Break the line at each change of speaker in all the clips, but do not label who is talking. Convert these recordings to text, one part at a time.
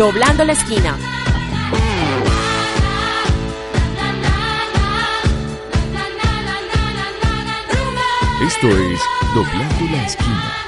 Doblando la esquina.
Esto es Doblando la esquina.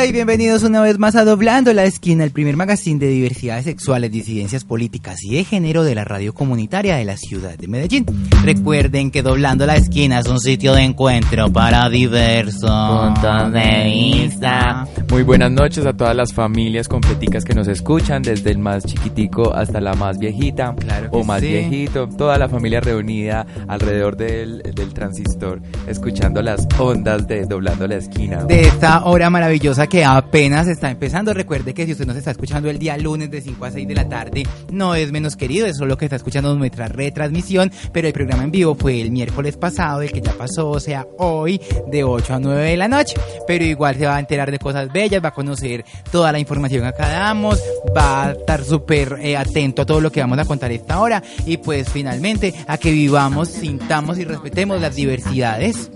Hola y bienvenidos una vez más a Doblando la Esquina, el primer magazine de diversidades sexuales, disidencias políticas y de género de la radio comunitaria de la ciudad de Medellín. Recuerden que Doblando la Esquina es un sitio de encuentro para diversos puntos de vista.
Muy buenas noches a todas las familias completicas que nos escuchan, desde el más chiquitico hasta la más viejita
Claro
o más
sí.
viejito, toda la familia reunida alrededor del, del transistor, escuchando las ondas de Doblando la Esquina.
De esta hora maravillosa que apenas está empezando. Recuerde que si usted nos está escuchando el día lunes de 5 a 6 de la tarde, no es menos querido, es solo que está escuchando nuestra retransmisión, pero el programa en vivo fue el miércoles pasado, el que ya pasó, o sea, hoy de 8 a 9 de la noche. Pero igual se va a enterar de cosas bellas, va a conocer toda la información que acá damos, va a estar súper eh, atento a todo lo que vamos a contar esta hora y pues finalmente a que vivamos, sintamos y respetemos las diversidades.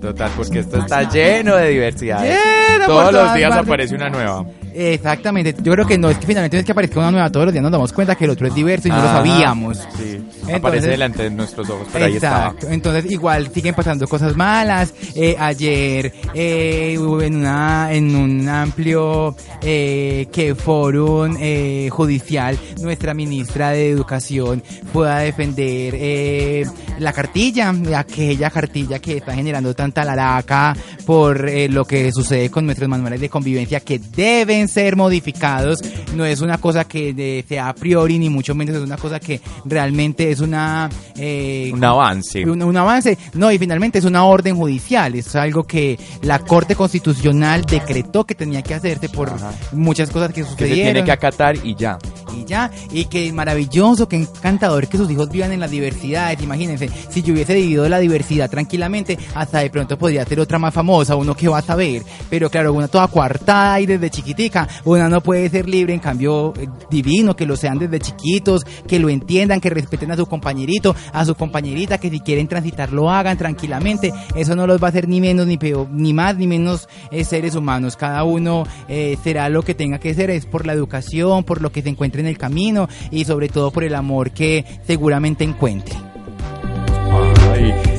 Total, porque esto está lleno de diversidad.
Lleno
Todos los
todas
días aparece una nueva.
Exactamente, yo creo que no es que finalmente no es que aparezca una nueva todos los días, nos damos cuenta que el otro es diverso y no lo sabíamos.
Sí,
Entonces-
aparece delante de nuestros ojos, pero ahí estaba.
Exacto, entonces igual siguen pasando cosas malas. Eh, ayer eh, hubo en una en un amplio eh, que forum eh, judicial nuestra ministra de educación fue a defender eh, la cartilla, aquella cartilla que está generando tanta laraca por eh, lo que sucede con nuestros manuales de convivencia que deben ser modificados. No es una cosa que de- sea a priori ni mucho menos es una cosa que realmente es una eh,
Un avance.
un, un avance. No, y finalmente es una orden judicial. Es algo que la Corte Constitucional decretó que tenía que hacerse por
Ajá.
muchas cosas que
Que se
sucedieron.
tiene que acatar y ya.
y ya, y que maravilloso, que encantador que sus hijos vivan en las diversidades. Imagínense, si yo hubiese vivido la diversidad tranquilamente, hasta de pronto podría ser otra más famosa, uno que va a saber. Pero claro, una toda coartada y desde chiquitica, una no puede ser libre, en cambio, eh, divino, que lo sean desde chiquitos, que lo entiendan, que respeten a su compañerito, a su compañerita, que si quieren transitar lo hagan tranquilamente. Eso no los va a hacer ni menos, ni peor, ni más, ni menos eh, seres humanos. Cada uno eh, será lo que tenga que ser, es por la educación, por lo que se encuentre en el camino y sobre todo por el amor que seguramente encuentre.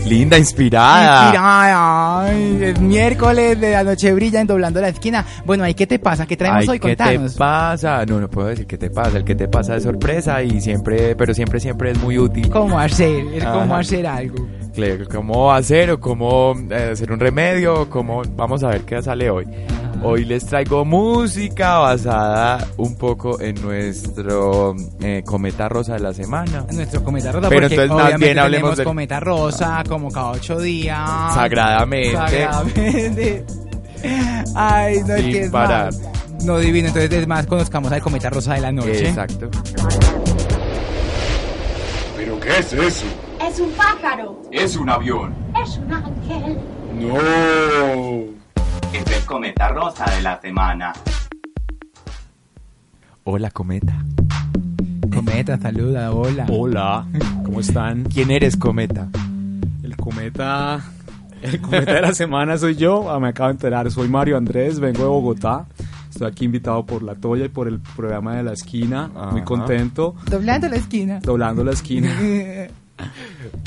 Linda, inspirada.
Inspirada. Ay, es miércoles de la noche brilla en doblando la esquina. Bueno, ahí qué te pasa, qué traemos
Ay,
hoy,
¿qué te
contanos.
pasa? No, no puedo decir qué te pasa. El que te pasa es sorpresa y siempre, pero siempre, siempre es muy útil.
¿Cómo hacer? Es cómo
Ajá.
hacer algo.
Claro, ¿Cómo hacer o cómo eh, hacer un remedio? ¿Cómo? Vamos a ver qué sale hoy. Hoy les traigo música basada un poco en nuestro eh, cometa rosa de la semana.
Nuestro cometa rosa,
Pero
porque
entonces más
obviamente
bien hablemos
tenemos
del-
cometa rosa como cada ocho días.
Sagradamente.
Sagradamente. Ay, no es
Sin
que es
parar.
más. No divino, entonces es más conozcamos al cometa rosa de la noche.
Exacto.
¿Pero qué es eso?
Es un pájaro.
Es un avión.
Es un ángel.
No.
Es el cometa rosa de la semana.
Hola, cometa.
Cometa, saluda, hola.
Hola, ¿cómo están?
¿Quién eres, cometa?
El cometa, el cometa de la semana soy yo. Ah, me acabo de enterar, soy Mario Andrés, vengo de Bogotá. Estoy aquí invitado por La Toya y por el programa de La Esquina. Muy
Ajá.
contento,
Doblando la esquina.
doblando la esquina.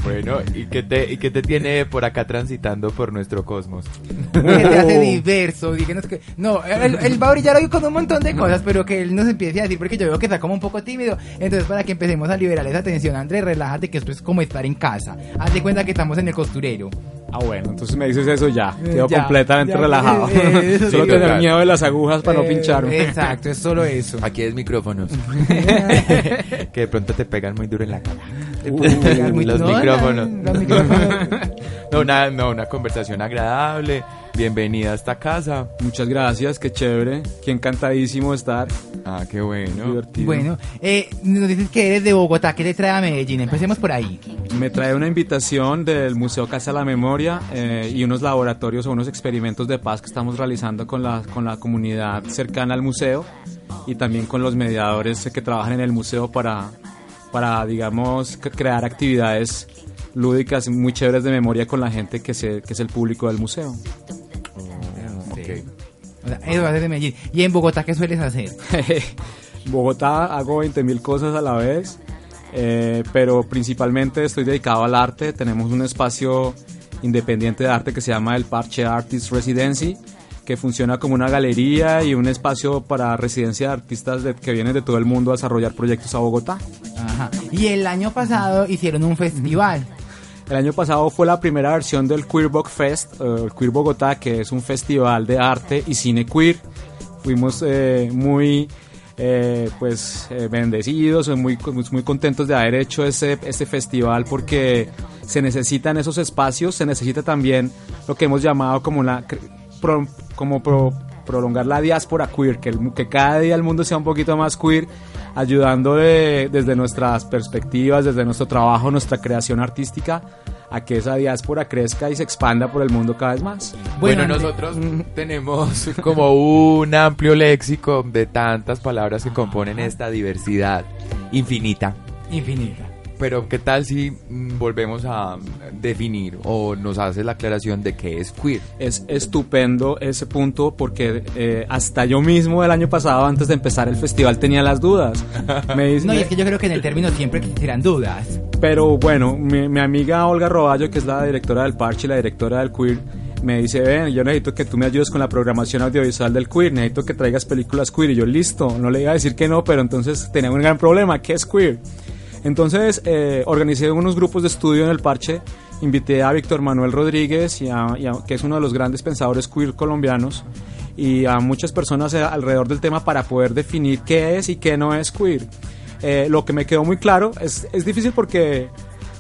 Bueno, ¿y qué te, y qué te tiene por acá transitando por nuestro cosmos?
que te hace diverso. díganos que- no, él, él va a brillar hoy con un montón de cosas, pero que él nos empiece a decir, porque yo veo que está como un poco tímido. Entonces, para que empecemos a liberar esa tensión, Andrés, relájate, que esto es como estar en casa. Haz de cuenta que estamos en el costurero.
Ah, bueno, entonces me dices eso ya. Quedo
Ya,
completamente
ya,
relajado.
eh, eh,
Solo
sí,
tener miedo de las agujas para no
Eh,
pincharme.
Exacto, es solo eso.
Aquí es micrófonos. que de pronto te pegan muy duro en la cara.
muy-
los
no,
micrófonos.
no, los micrófonos.
no, una, no, una conversación agradable. Bienvenida a esta casa.
Muchas gracias, qué chévere. Qué encantadísimo estar.
Ah, qué bueno.
Divertido.
Bueno, eh, nos dices que eres de Bogotá, ¿qué te trae a Medellín? Empecemos por ahí.
Me trae una invitación del Museo Casa de la Memoria eh, y unos laboratorios o unos experimentos de paz que estamos realizando con la, con la comunidad cercana al museo y también con los mediadores que trabajan en el museo para, para digamos, crear actividades lúdicas muy chéveres de memoria con la gente que, se, que es el público del museo.
O sea, eso ser de Medellín. ¿Y en Bogotá qué sueles hacer?
Bogotá hago 20.000 cosas a la vez, eh, pero principalmente estoy dedicado al arte. Tenemos un espacio independiente de arte que se llama el Parche Artist Residency, que funciona como una galería y un espacio para residencia de artistas de- que vienen de todo el mundo a desarrollar proyectos a Bogotá.
Ajá. Y el año pasado hicieron un festival.
El año pasado fue la primera versión del Queer Bog Fest, eh, el Queer Bogotá, que es un festival de arte y cine queer. Fuimos eh, muy eh, pues eh, bendecidos, muy, muy contentos de haber hecho ese, este festival porque se necesitan esos espacios, se necesita también lo que hemos llamado como cre- pro- como pro- prolongar la diáspora queer, que, el que cada día el mundo sea un poquito más queer, ayudando de- desde nuestras perspectivas, desde nuestro trabajo, nuestra creación artística, a que esa diáspora crezca y se expanda por el mundo cada vez más.
Bueno,
Bueno,
nosotros tenemos como un amplio léxico de tantas palabras que componen esta diversidad infinita.
Infinita.
Pero ¿qué tal si mm, volvemos a definir o nos haces la aclaración de qué es queer?
Es estupendo ese punto porque eh, hasta yo mismo el año pasado, antes de empezar el festival, tenía las dudas. Me dice-
No, y es que yo creo que en el término siempre existirán dudas.
Pero bueno, mi, mi amiga Olga Roballo, que es la directora del Parche y la directora del Queer, me dice, ven, yo necesito que tú me ayudes con la programación audiovisual del Queer, necesito que traigas películas queer. Y yo, listo, no le iba a decir que no, pero entonces tenía un gran problema, ¿qué es queer? Entonces eh, organicé unos grupos de estudio en el Parche, invité a Víctor Manuel Rodríguez, y a- y a- que es uno de los grandes pensadores queer colombianos, y a muchas personas eh, alrededor del tema para poder definir qué es y qué no es queer. Eh, lo que me quedó muy claro es, es difícil porque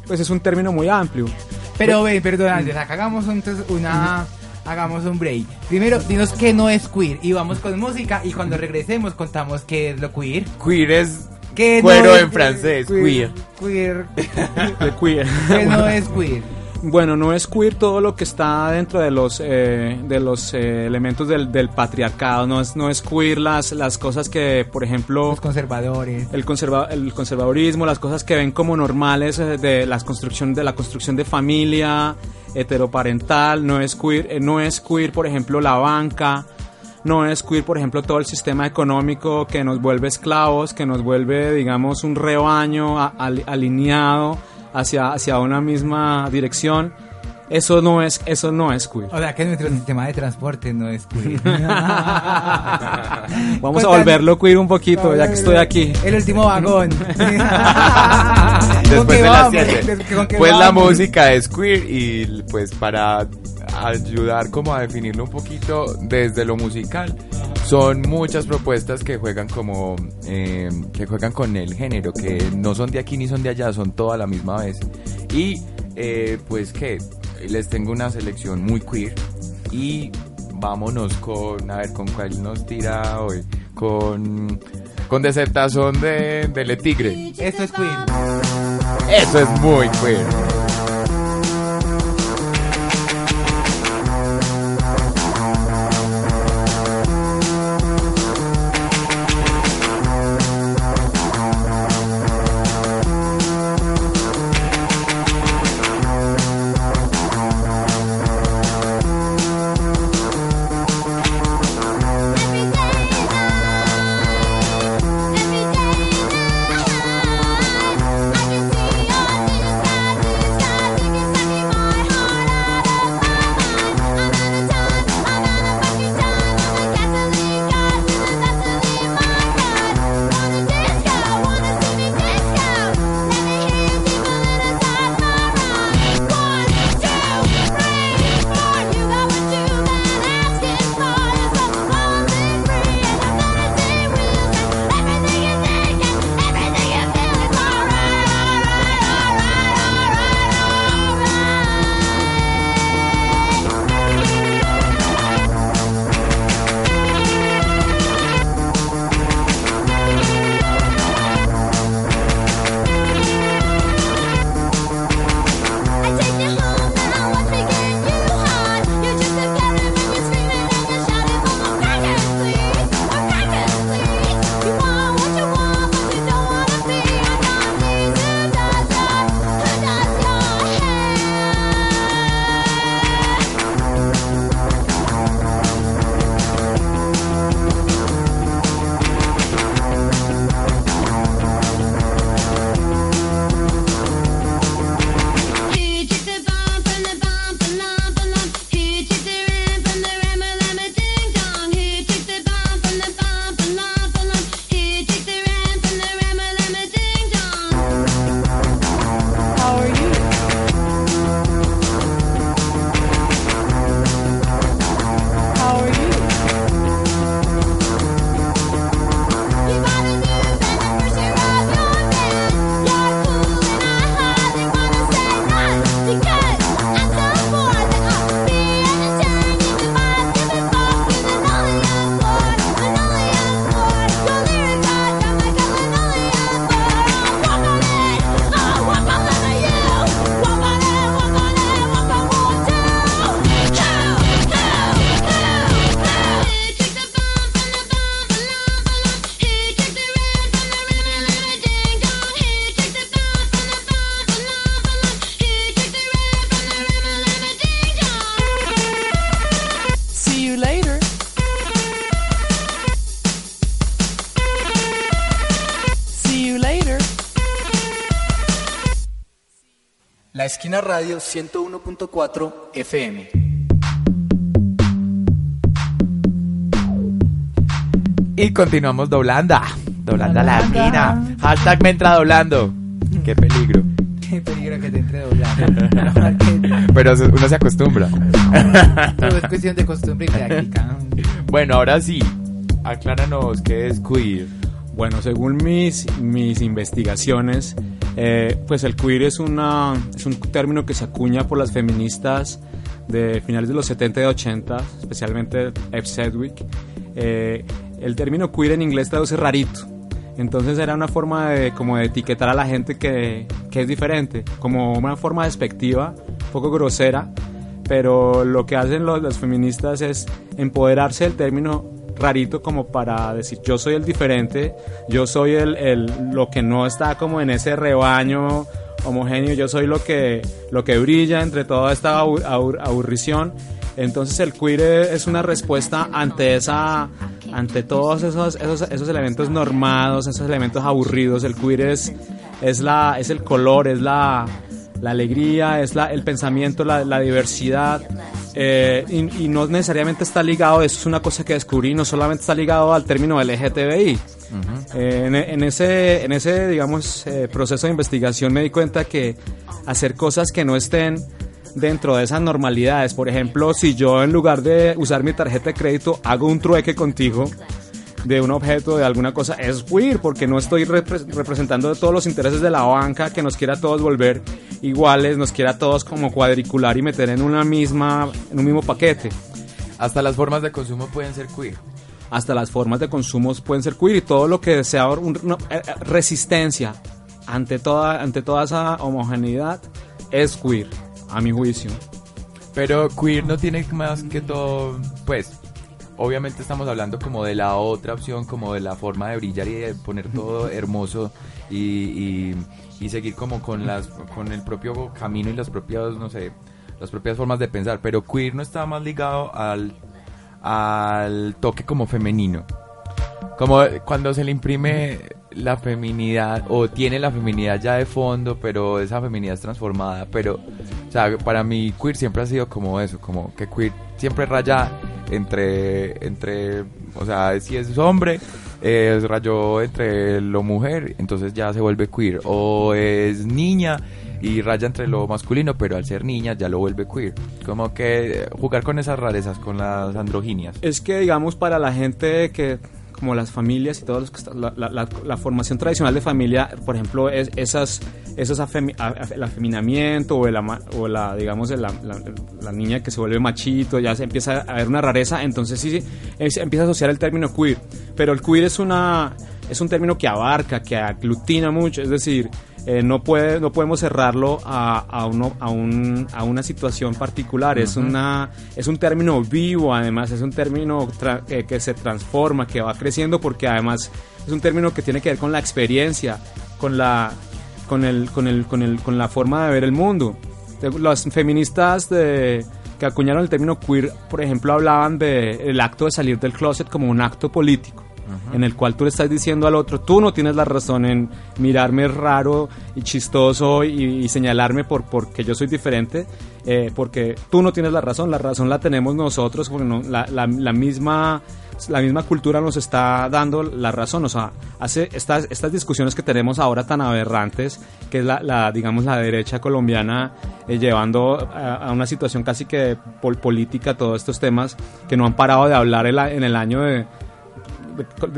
pues es un término muy amplio.
Pero ven, perdón, antes, acá hagamos entonces una... Hagamos un break. Primero, dinos qué no es queer. Y vamos con música y cuando regresemos contamos qué es lo queer.
Queer es
¿Qué
cuero
no es
en francés, queer.
Queer.
Queer.
¿Qué no es queer?
Bueno, no es queer todo lo que está dentro de los eh, de los eh, elementos del, del patriarcado. No es no es queer las las cosas que, por ejemplo,
Los conservadores.
el, conserva- el conservadurismo, las cosas que ven como normales eh, de la construcción de la construcción de familia heteroparental, no es queer, eh, no es queer, por ejemplo, la banca, no es queer, por ejemplo, todo el sistema económico que nos vuelve esclavos, que nos vuelve, digamos, un rebaño alineado hacia, hacia una misma dirección. Eso no es, eso no es queer.
O sea, que nuestro sistema de transporte no es queer.
Vamos a volverlo queer un poquito, ya que estoy aquí.
El último vagón.
Después de las
vamos?
7.
¿Con qué
Pues la
vamos?
música es queer y pues para ayudar como a definirlo un poquito desde lo musical son muchas propuestas que juegan como eh, que juegan con el género que no son de aquí ni son de allá son toda la misma vez y eh, pues que les tengo una selección muy queer y vámonos con a ver con cuál nos tira hoy con con desertazón de, de Le Tigre
Esto es queer.
eso es muy queer.
La Esquina Radio 101.4 FM.
Y continuamos doblando. Doblando a la esquina. Hashtag me entra doblando. Qué peligro.
Qué peligro que te entre doblando.
Pero uno se acostumbra.
Todo es cuestión de costumbre y práctica.
Bueno, ahora sí. Acláranos qué es queer.
Bueno, según mis, mis investigaciones, eh, pues el queer es, una, es un término que se acuña por las feministas de finales de los 70 y 80, especialmente Eve Sedgwick. Eh, el término queer en inglés traduce rarito. Entonces era una forma de, como de etiquetar a la gente que, que es diferente, como una forma despectiva, un poco grosera, pero lo que hacen los, las feministas es empoderarse del término rarito como para decir yo soy el diferente, yo soy el, el- lo que no está como en ese rebaño homogéneo, yo soy lo que, lo que brilla entre toda esta abu- abur- aburrición. Entonces el queer es una respuesta ante esa ante todos esos, esos, esos elementos normados, esos elementos aburridos. El queer es, es, la, es el color, es la, la alegría, es la, el pensamiento, la, la diversidad. eh, y, y no necesariamente está ligado, eso es una cosa que descubrí, no solamente está ligado al término LGTBI. Eh, en, en ese, en ese, digamos, eh, proceso de investigación me di cuenta que hacer cosas que no estén dentro de esas normalidades, por ejemplo, si yo en lugar de usar mi tarjeta de crédito hago un trueque contigo de un objeto, de alguna cosa, es queer, porque no estoy repre- representando todos los intereses de la banca que nos quiera a todos volver iguales, nos quiera a todos como cuadricular y meter en una misma, en un mismo paquete.
Hasta las formas de consumo pueden ser queer.
Hasta las formas de consumo pueden ser queer y todo lo que sea un- eh, eh, resistencia ante toda, ante toda esa homogeneidad es queer, a mi juicio.
Pero queer no tiene más que todo, pues, obviamente estamos hablando como de la otra opción, como de la forma de brillar y de poner todo hermoso y, y, y seguir como con las, con el propio camino y las propias, no sé, las propias formas de pensar. Pero queer no está más ligado al, al toque como femenino. Como cuando se le imprime la feminidad o tiene la feminidad ya de fondo, pero esa feminidad es transformada. Pero, o sea, para mí queer siempre ha sido como eso, como que queer siempre raya entre, entre, o sea, si es hombre, rayó entre lo mujer, entonces ya se vuelve queer. O es niña y raya entre lo masculino, pero al ser niña ya lo vuelve queer. Como que jugar con esas rarezas, con las androginias.
Es que, digamos, para la gente que, como las familias y todos los que está- la, la- formación tradicional de familia, por ejemplo, es, esas, esos afemi- el afeminamiento o, el ama- o la, digamos, la- la niña que se vuelve machito, ya se empieza a ver una rareza, entonces sí, sí, es- empieza a asociar el término queer. Pero el queer es una, es un término que abarca, que aglutina mucho, es decir, eh, no, puede, no podemos cerrarlo a, a, uno, a, un, a una situación particular. Es, una, es un término vivo, además, es un término eh, que se transforma, que va creciendo, porque además es un término que tiene que ver con la experiencia, con la, con el, con el, con el, con la forma de ver el mundo. De- Las feministas de, que acuñaron el término queer, por ejemplo, hablaban de el acto de salir del closet como un acto político en el cual tú le estás diciendo al otro, tú no tienes la razón en mirarme raro y chistoso y, y señalarme por porque yo soy diferente, eh, porque tú no tienes la razón, la razón la tenemos nosotros, porque no- la, la- la misma la misma cultura nos está dando la razón, o sea, hace estas, estas discusiones que tenemos ahora tan aberrantes, que es la, la, digamos, la derecha colombiana eh, llevando a, a una situación casi que pol- política todos estos temas que no han parado de hablar en, en el año de-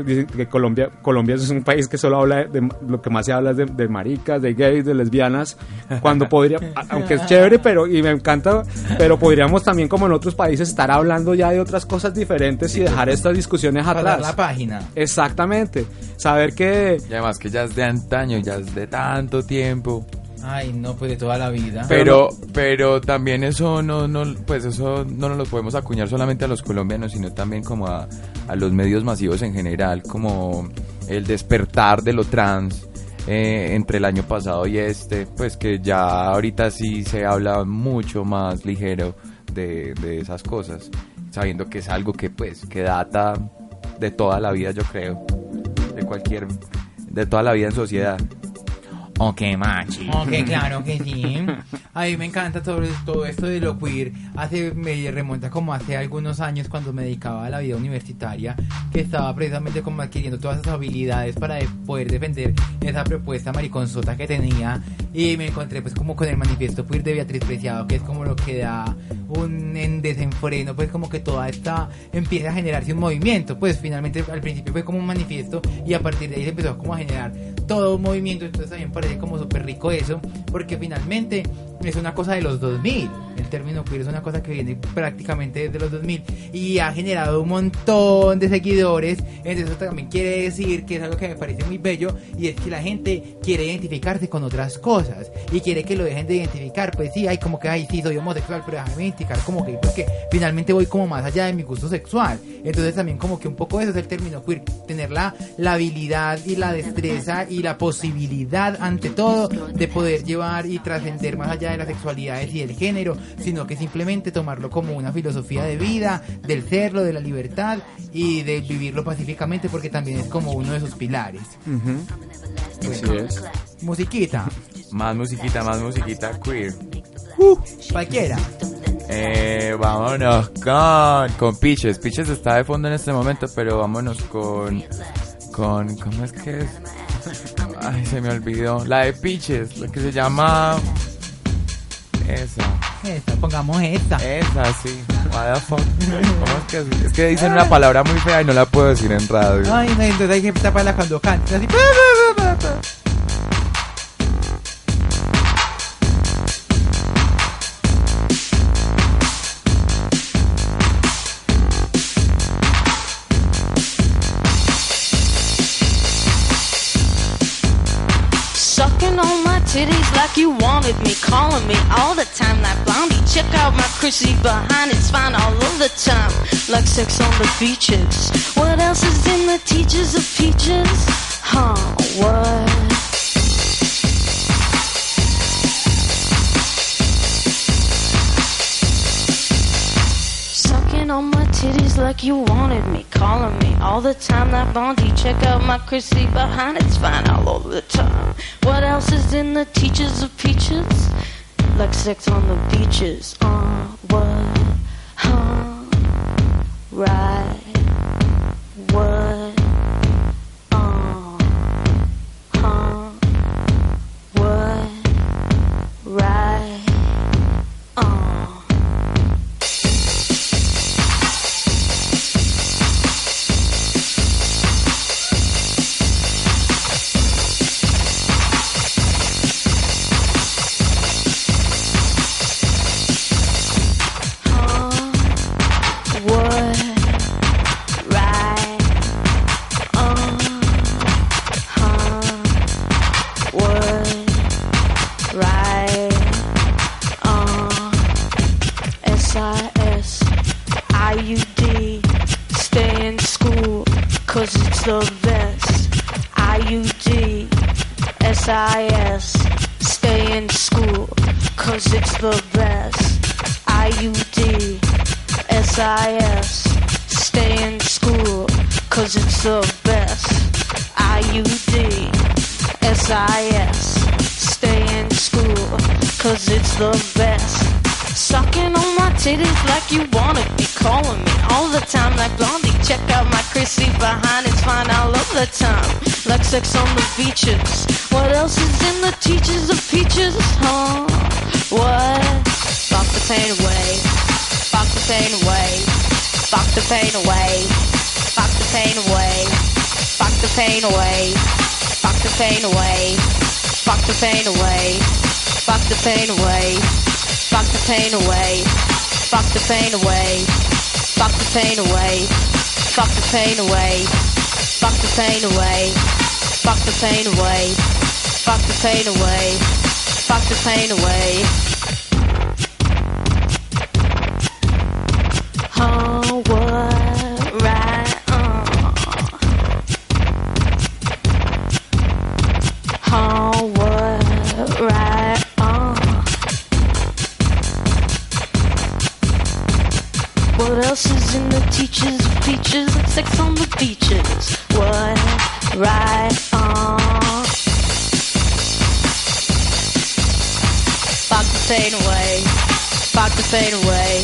dicen que Colombia, Colombia es un país que solo habla de, lo que más se habla es de, de maricas, de gays, de lesbianas, cuando podría, aunque es chévere, pero y me encanta, pero podríamos también como en otros países estar hablando ya de otras cosas diferentes y dejar estas discusiones atrás.
la página.
Exactamente, saber que
Y además que ya es de antaño, ya es de tanto tiempo.
Ay, no, pues de toda la vida.
Pero, pero también eso no, no, pues eso no nos lo podemos acuñar solamente a los colombianos, sino también como a, a los medios masivos en general, como el despertar de lo trans eh, entre el año pasado y este, pues que ya ahorita sí se habla mucho más ligero de, de esas cosas, sabiendo que es algo que pues que data de toda la vida, yo creo, de cualquier, de toda la vida en sociedad. Ok, machi.
Ok, claro que sí. A mí me encanta todo, todo esto de lo queer. Hace, me remonta como hace algunos años cuando me dedicaba a la vida universitaria, que estaba precisamente como adquiriendo todas esas habilidades para de- poder defender esa propuesta mariconzota que tenía. Y me encontré pues como con el manifiesto queer de Beatriz Preciado, que es como lo que da un en desenfreno, pues como que toda esta empieza a generarse un movimiento. Pues finalmente al principio fue como un manifiesto y a partir de ahí se empezó como a generar todo un movimiento. Entonces también parece como súper rico eso, porque finalmente es una cosa de los 2000. El término queer es una cosa que viene prácticamente desde los 2000 y ha generado un montón de seguidores. Entonces eso también quiere decir que es algo que me parece muy bello y es que la gente quiere identificarse con otras cosas y quiere que lo dejen de identificar. Pues sí, hay como que, ay, sí, soy homosexual, pero déjame identificar como gay porque finalmente voy como más allá de mi gusto sexual. Entonces también como que un poco eso es el término queer, tener la, la habilidad y la destreza y la posibilidad ante todo de poder llevar y trascender más allá de las sexualidades y del género, sino que simplemente tomarlo como una filosofía de vida, del serlo, de la libertad y de vivirlo pacíficamente porque también es como uno de sus pilares.
Así es.
Musiquita,
Más musiquita, más musiquita queer.
cualquiera.
Eh, vámonos con, con Pitches. Pitches está de fondo en este momento, pero vámonos con, con, ¿cómo es que es? Ay, se me olvidó. La de Pitches, la que se llama, esa,
Esta, pongamos esta.
esa, sí. What the fuck? ¿Cómo es que es? Es que dicen una palabra muy fea y no la puedo decir en radio.
Ay, no, entonces hay que taparla cuando canta. Así.
Titties like you wanted me, calling me all the time like blondie. Check out my Chrissy behind, it's fine all of the time, like sex on the beaches. What else is in the teachers of peaches? Huh, what? Sucking on my titties like you wanted me, calling me all the time that Blondie. Check out my Chrissy behind, it's fine all over the time. What else is in the teachers of peaches? Like sex on the beaches. Uh, what? Huh? Right. Fuck the pain away. Fuck the pain away. Fuck the pain away. Fuck the pain away. Fuck the pain away. Fuck the pain away. Fuck the pain away. Fuck the pain away. Fuck the pain away. Fuck the pain away. Fuck the pain away. Fuck the pain away. Fuck the pain away. Fuck the pain away. Oh, speeches, sex on the beaches. What, right on. Fuck the pain away. Fuck the pain away.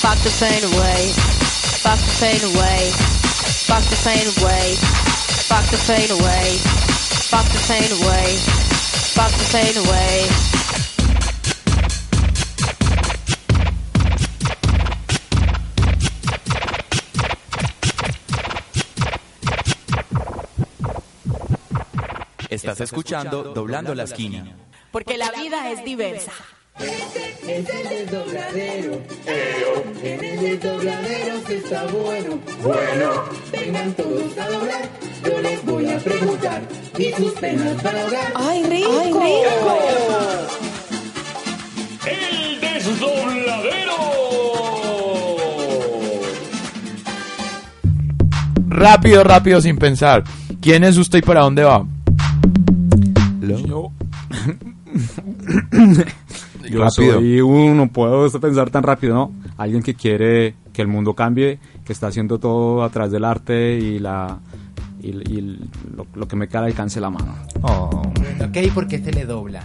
Fuck the pain away. Fuck the pain away. Fuck the pain away. Fuck the pain away. Fuck the pain away. Fuck the pain away.
Estás escuchando Doblando la Esquina.
Porque la vida es diversa.
Es el desdobladero. En el desdobladero se está bueno. Bueno, vengan todos a doblar. Yo les voy a preguntar. ¿Y sus penas para ahogar?
¡Ay, rico!
¡Ay, rico!
El desdobladero.
Rápido, rápido, sin pensar. ¿Quién es usted y para dónde va?
Yo
Rápido.
soy uno, no puedo pensar tan rápido, ¿no? Alguien que quiere que el mundo cambie, que está haciendo todo a través del arte y la y, y lo, lo que me queda al alcance la mano.
Ok, ¿por qué se le dobla?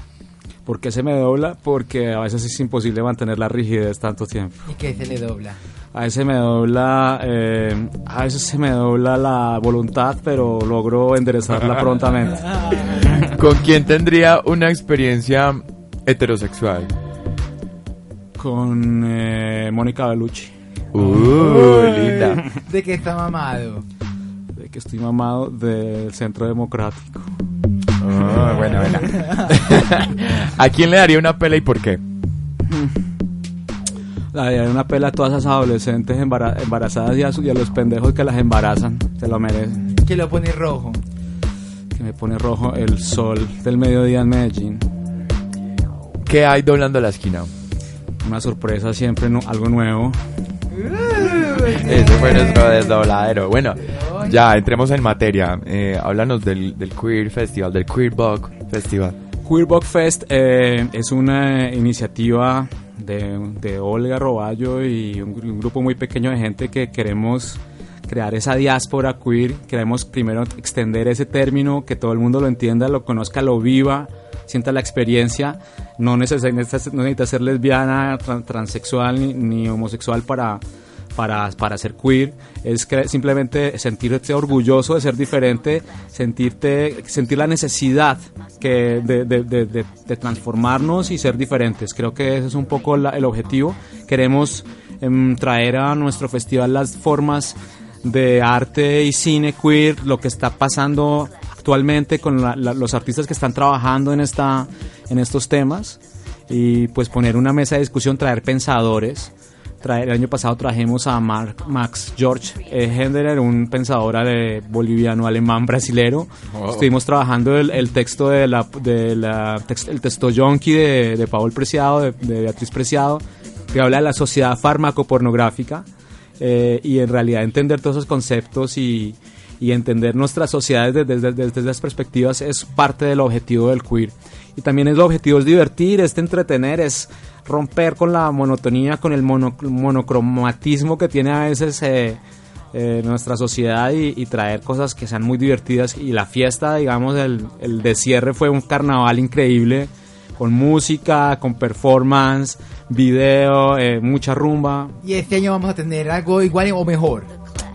¿Por qué se me dobla? Porque a veces es imposible mantener la rigidez tanto tiempo.
¿Y qué se le dobla?
A veces me dobla, eh, a veces se me dobla la voluntad, pero logro enderezarla prontamente.
¿Con quién tendría una experiencia heterosexual?
Con eh, Mónica Bellucci.
Uh, linda.
¿De qué está mamado?
De que estoy mamado del Centro Democrático.
Ah, buena, buena. ¿A quién le daría una pela y por qué?
La daría una pela a todas esas adolescentes embara- embarazadas y a, su- y a los pendejos que las embarazan. Se lo merecen.
Que lo pone rojo.
Que me pone rojo el sol del mediodía en Medellín.
¿Qué hay doblando la esquina?
Una sorpresa siempre, no- algo nuevo.
Ese fue nuestro desdobladero. Bueno, ya entremos en materia. Eh, háblanos del, del Queer Festival, del Queer Bug Festival.
Queer Book Fest eh, es una iniciativa de, de Olga Roballo y un, un grupo muy pequeño de gente que queremos crear esa diáspora queer. Queremos primero extender ese término, que todo el mundo lo entienda, lo conozca, lo viva, sienta la experiencia. No necesita, no necesita ser lesbiana, tran- transexual ni, ni homosexual para, para, para ser queer, es que simplemente sentirte orgulloso de ser diferente, sentirte, sentir la necesidad que de- de- de transformarnos y ser diferentes. Creo que ese es un poco la- el objetivo. Queremos em, traer a nuestro festival las formas de arte y cine queer, lo que está pasando actualmente con la- la- los artistas que están trabajando en, esta, en estos temas y pues poner una mesa de discusión, traer pensadores. Traer, el año pasado trajimos a Mark, Max George eh, Henderer, un pensador ale- boliviano, alemán, brasilero. Estuvimos trabajando el, el texto de la, de la el texto yonki de, de Paul Preciado, de, de Beatriz Preciado, que habla de la sociedad farmacopornográfica eh, y en realidad entender todos esos conceptos y, y entender nuestras sociedades desde, desde, desde las perspectivas es parte del objetivo del queer. Y también el objetivo es divertir, es entretener, es romper con la monotonía, con el mono- monocromatismo que tiene a veces eh, eh, nuestra sociedad y, y traer cosas que sean muy divertidas. Y la fiesta, digamos, el, el de cierre fue un carnaval increíble, con música, con performance, video, eh, mucha rumba.
Y este año vamos a tener algo igual o mejor.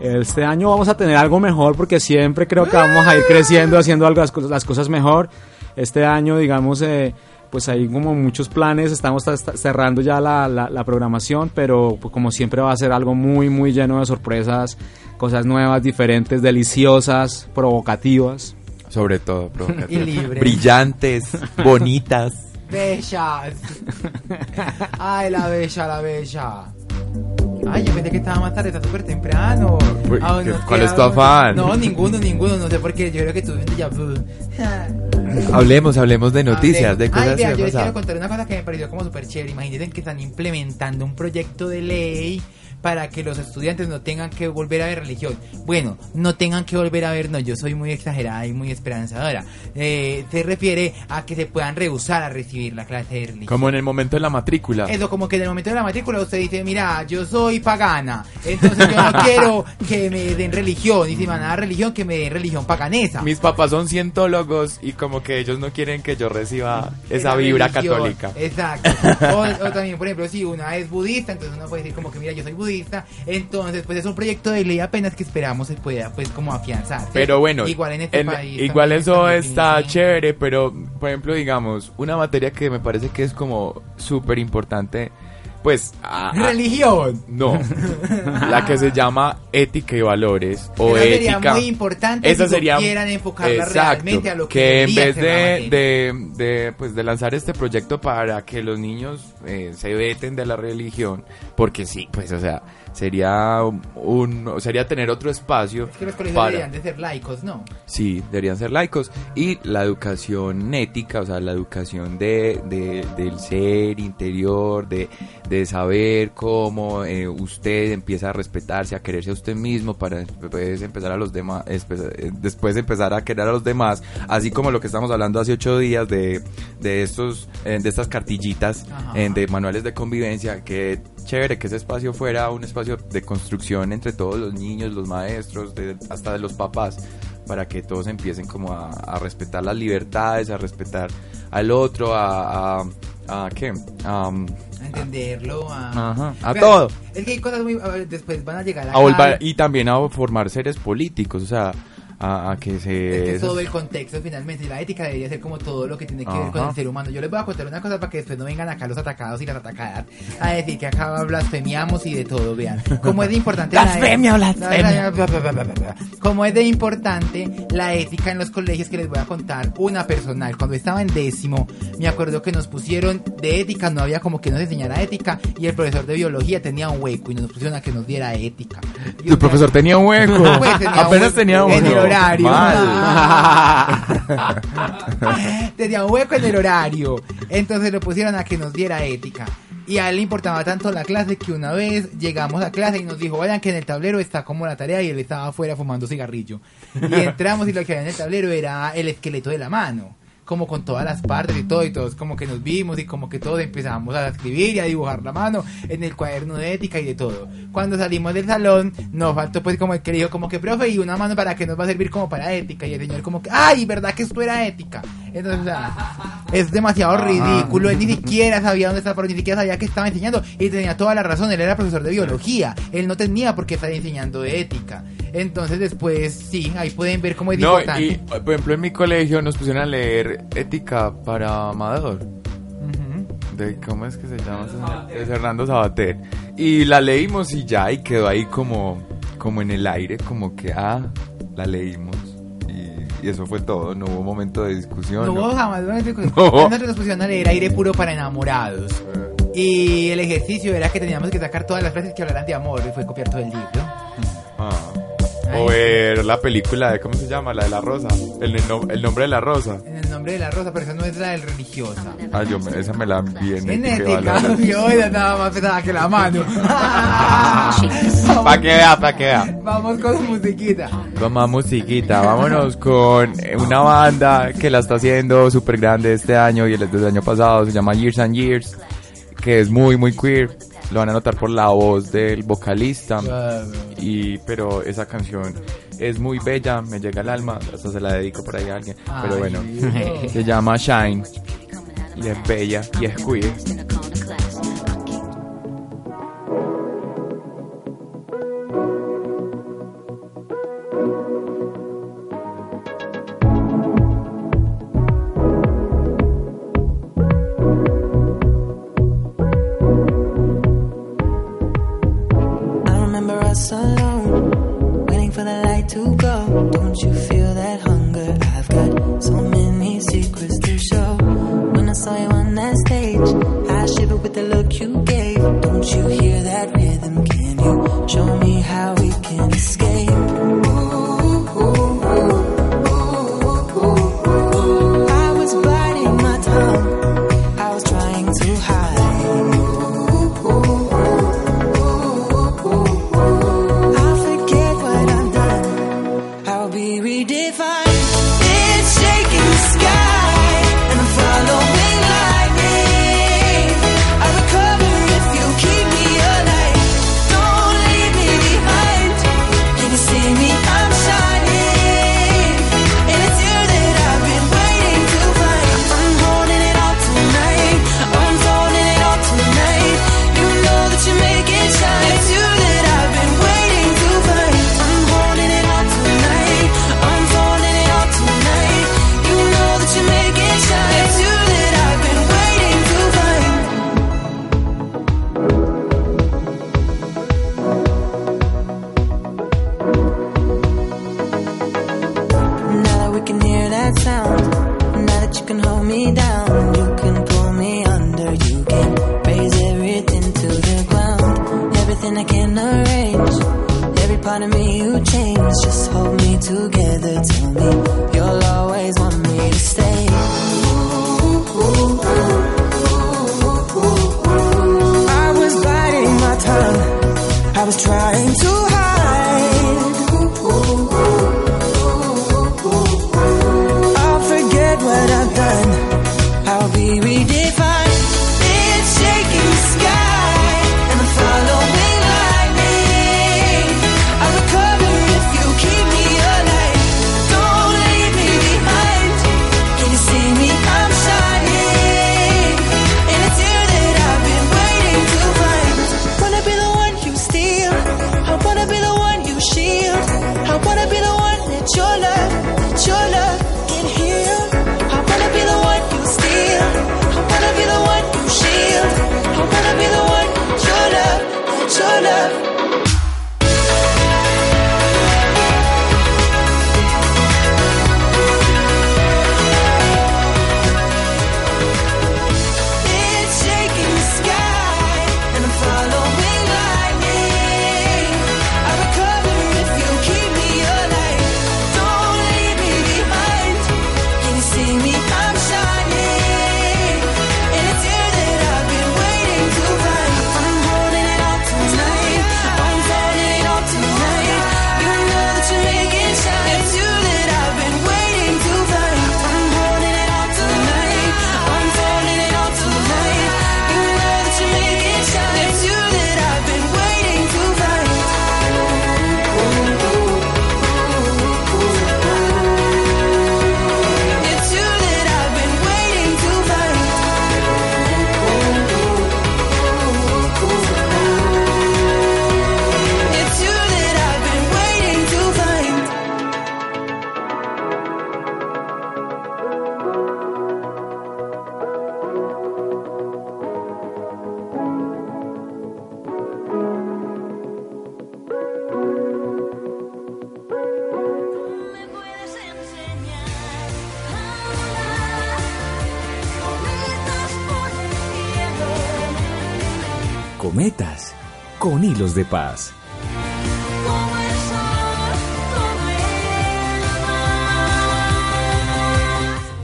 Este año vamos a tener algo mejor porque siempre creo que vamos a ir creciendo, haciendo algo, las, cosas, las cosas mejor. Este año, digamos, eh, pues hay como muchos planes, estamos ta- ta- cerrando ya la, la- la programación, pero pues, como siempre va a ser algo muy, muy lleno de sorpresas, cosas nuevas, diferentes, deliciosas, provocativas.
Sobre todo, provocativas.
Y libre.
Brillantes, bonitas.
Bellas. Ay, la bella, la bella. Ay, yo pensé que estaba más tarde, está súper temprano.
Uy,
Ah,
¿qué-
no,
cuál
¿qué
es tu afán?
No, ninguno, ninguno, no sé por qué. Yo creo que tú ya.
Hablemos, hablemos de noticias, de cosas
Ay, vea,
que
yo les quiero contar una cosa que me pareció como súper chévere. Imagínense que están implementando un proyecto de ley para que los estudiantes no tengan que volver a ver religión. Bueno, no tengan que volver a ver, no, yo soy muy exagerada y muy esperanzadora. Eh, se refiere a que se puedan rehusar a recibir la clase de religión.
Como en el momento de la matrícula.
Eso, como que en el momento de la matrícula usted dice, mira, yo soy pagana, entonces yo no quiero que me den religión, y si me van a dar religión, que me den religión paganesa.
Mis papás son cientólogos y como que ellos no quieren que yo reciba esa
Esa
vibra
religión.
católica.
Exacto. O, o también, por ejemplo, si una es budista, entonces uno puede decir como que, mira, yo soy budista, entonces pues es un proyecto de ley apenas que esperamos se pueda pues como afianzar.
Pero bueno,
igual en este
en-
país.
igual eso está chévere, pero por ejemplo, digamos, una materia que me parece que es como súper importante, pues... a-
Religión.
No, la que se llama ética y valores o
Esa sería
ética.
muy importante
Esa
si
sería
supieran enfocarla
exacto,
realmente a lo que
que en vez de, de, de, pues de lanzar este proyecto para que los niños eh, se veten de la religión, porque sí, pues o sea, sería un sería tener otro espacio
Es que los colegios
para
deberían de ser laicos, ¿no?
Sí, deberían ser laicos. Y la educación ética, o sea, la educación de, de- del ser interior, de, de saber cómo eh, usted empieza a respetarse, a quererse a usted mismo para después empezar a los demás, eh, después empezar a querer a los demás, así como lo que estamos hablando hace ocho días de, de estos, eh, de estas cartillitas
Ajá.
de manuales de convivencia, que chévere que ese espacio fuera un espacio de construcción entre todos los niños, los maestros, de- hasta de los papás, para que todos empiecen como a, a respetar las libertades, a respetar al otro, a, a, a ¿qué? A,
A entenderlo, a...
Ajá, a
Pero
todo.
Es que hay cosas muy... después van a llegar a...
a volver- y también a formar seres políticos, o sea, a, a que se...
Es que todo el contexto finalmente, la ética debería ser como todo lo que tiene que ver con
Ajá.
el ser humano. Yo les voy a contar una cosa para que después no vengan acá los atacados y las atacadas a decir que acá blasfemiamos y de todo, vean. Como es de importante la-
Blasfemia, blasfemia.
Como es de importante la ética en los colegios que les voy a contar una personal. Cuando estaba en décimo, me acuerdo que nos pusieron de ética, no había como que nos enseñara ética y el profesor de biología tenía un hueco y nos pusieron a que nos diera ética. Y
Tu profesor tenía un hueco.
Pues tenía
Apenas
hueco
tenía.
En el horario. Tenía un hueco en el horario. Entonces lo pusieron a que nos diera ética. Y a él le importaba tanto la clase que una vez llegamos a clase y nos dijo, vayan que en el tablero está como la tarea y él estaba afuera fumando cigarrillo. Y entramos y lo que había en el tablero era el esqueleto de la mano. Como con todas las partes y todo, y todos como que nos vimos y como que todos empezamos a escribir y a dibujar la mano en el cuaderno de ética y de todo. Cuando salimos del salón, nos faltó pues como el que dijo como que, profe, y una mano para que nos va a servir como para ética. Y el señor como que, ay, ¿verdad que esto era ética? Entonces, o sea, es demasiado ridículo. Él ni siquiera sabía dónde estaba, pero ni siquiera sabía que estaba enseñando. Y tenía toda la razón, él era profesor de biología. Él no tenía por qué estar enseñando de ética. Entonces después, sí, ahí pueden ver cómo es
No,
importante.
y por ejemplo en mi colegio nos pusieron a leer ética para Amador. De, ¿Cómo es que se llama? Es Hernando Sabater. Y la leímos y ya, y quedó ahí como, como en el aire, como que, ah, la leímos. Y, y eso fue todo, no hubo momento de discusión.
No
no.
hubo jamás una discusión.
No.
Nosotros nos pusieron a leer aire puro para enamorados. Y el ejercicio era que teníamos que sacar todas las frases que hablaran de amor y fue copiar todo el libro.
Ah. O ver la película de, ¿cómo se llama? La de la rosa. El, no- el nombre de la rosa.
En el nombre de la rosa, pero esa no es la del religiosa.
Ah, yo me- esa me la envié en Ética
yo era nada más pesada que la mano.
Pa' que vea, pa' que vea.
Vamos con musiquita.
Con más musiquita, vámonos con una banda que la está haciendo súper grande este año y el del año pasado, se llama Years and Years, que es muy, muy queer. Lo van a notar por la voz del vocalista. Y, pero esa canción es muy bella, me llega al alma, hasta se la dedico por ahí a alguien. Pero bueno,
Dios.
se llama Shine. Y es bella y es queer.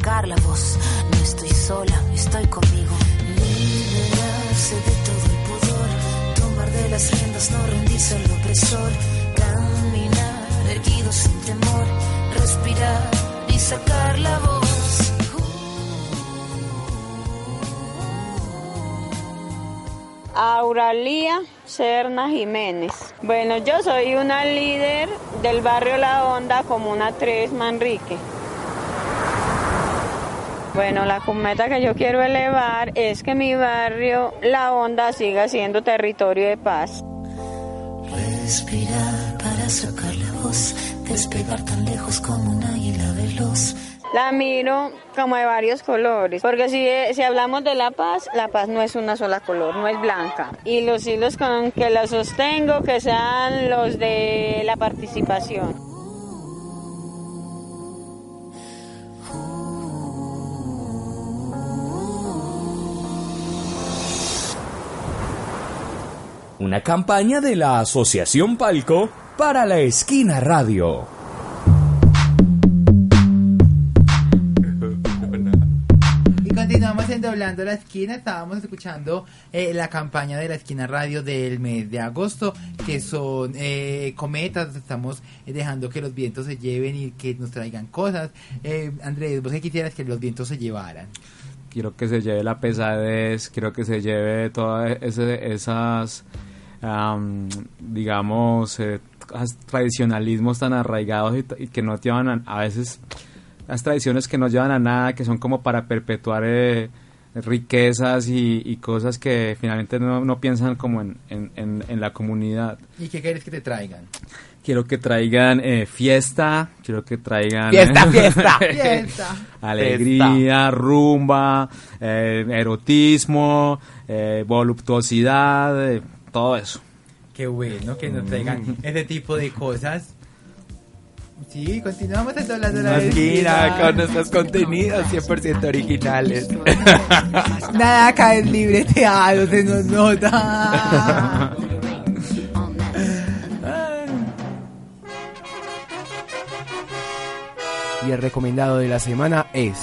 Carla, vos, no estoy sola, estoy conmigo. Liberarse de todo el pudor, tomar de las riendas, no rendirse al opresor, caminar erguido sin temor, respirar y sacar la voz.
Auralía Serna Jiménez. Bueno, yo soy una líder del barrio La Onda, Comuna 3, Manrique. Bueno, la cometa que yo quiero elevar es que mi barrio La Onda siga siendo territorio de paz.
Respirar para sacar la voz, despegar tan lejos como un águila veloz.
La miro como de varios colores, porque si, eh, si hablamos de la paz, la paz no es una sola color, no es blanca. Y los hilos con que la sostengo, que sean los de la participación.
Una campaña de la Asociación Palco para la Esquina Radio.
Estábamos en Doblando la Esquina, estábamos escuchando eh, la campaña de la Esquina Radio del mes de agosto, que son eh, cometas, estamos eh, dejando que los vientos se lleven y que nos traigan cosas. Eh, Andrés, ¿vos qué quisieras que los vientos se llevaran?
Quiero que se lleve la pesadez, quiero que se lleve todas esas, um, digamos, eh, tradicionalismos tan arraigados y, y que no te van a, a veces las tradiciones que no llevan a nada, que son como para perpetuar eh, riquezas y, y cosas que finalmente no, no piensan como en, en- en- en la comunidad.
¿Y qué quieres que te traigan?
Quiero que traigan eh, fiesta, quiero que traigan...
Fiesta, fiesta, fiesta.
Alegría, rumba, eh, erotismo, eh, voluptuosidad, eh, todo eso.
Qué bueno que nos traigan ese tipo de cosas. Sí, continuamos hablando de la
Esquina con nuestros contenidos 100% originales.
Nada acá es libreteado, se nos nota.
Y el recomendado de la semana es.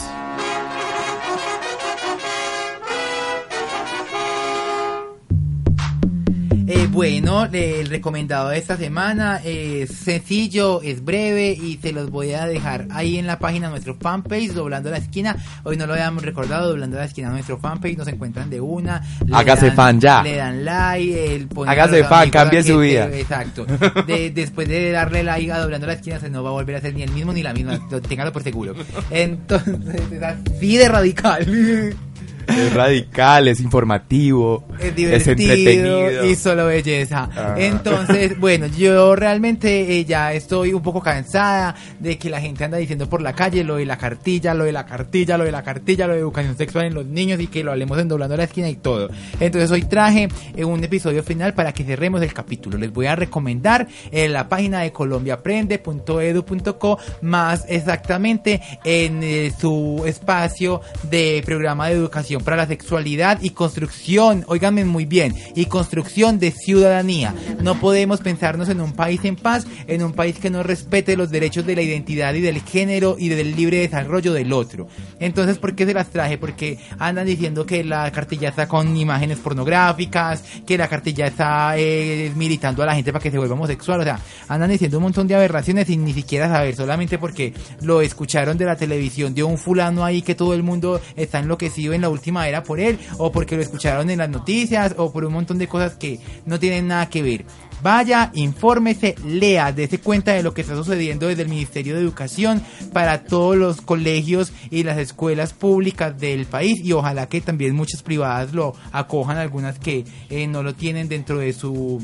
Bueno, eh, el recomendado de esta semana es sencillo, es breve y se los voy a dejar ahí en la página de nuestro fanpage, doblando la esquina. Hoy no lo habíamos recordado, doblando la esquina nuestro fanpage, nos encuentran de una.
Hágase fan ya.
Le dan like, el
Hágase fan, cambie su vida.
Exacto. De- después de darle like a doblando la esquina, se no va a volver a ser ni el mismo ni la misma, lo- téngalo por seguro. Entonces, es así de radical.
Es radical, es informativo,
es divertido
entretenido.
y solo belleza.
Ah.
Entonces, bueno, yo realmente eh, ya estoy un poco cansada de que la gente anda diciendo por la calle lo de la cartilla, lo de la cartilla, lo de la cartilla, lo de educación sexual en los niños y que lo hablemos en doblando la esquina y todo. Entonces hoy traje eh, un episodio final para que cerremos el capítulo. Les voy a recomendar en la página de colombiaprende.edu.co más exactamente en eh, su espacio de programa de educación para la sexualidad y construcción, óiganme muy bien, y construcción de ciudadanía. No podemos pensarnos en un país en paz, en un país que no respete los derechos de la identidad y del género y del libre desarrollo del otro. Entonces, ¿por qué se las traje? Porque andan diciendo que la cartilla está con imágenes pornográficas, que la cartilla está eh, militando a la gente para que se vuelva homosexual, o sea, andan diciendo un montón de aberraciones sin ni siquiera saber, solamente porque lo escucharon de la televisión de un fulano ahí que todo el mundo está enloquecido en la última era por él, o porque lo escucharon en las noticias, o por un montón de cosas que no tienen nada que ver. Vaya, infórmese, lea, dése cuenta de lo que está sucediendo desde el Ministerio de Educación para todos los colegios y las escuelas públicas del país y ojalá que también muchas privadas lo acojan, algunas que eh, no lo tienen dentro de su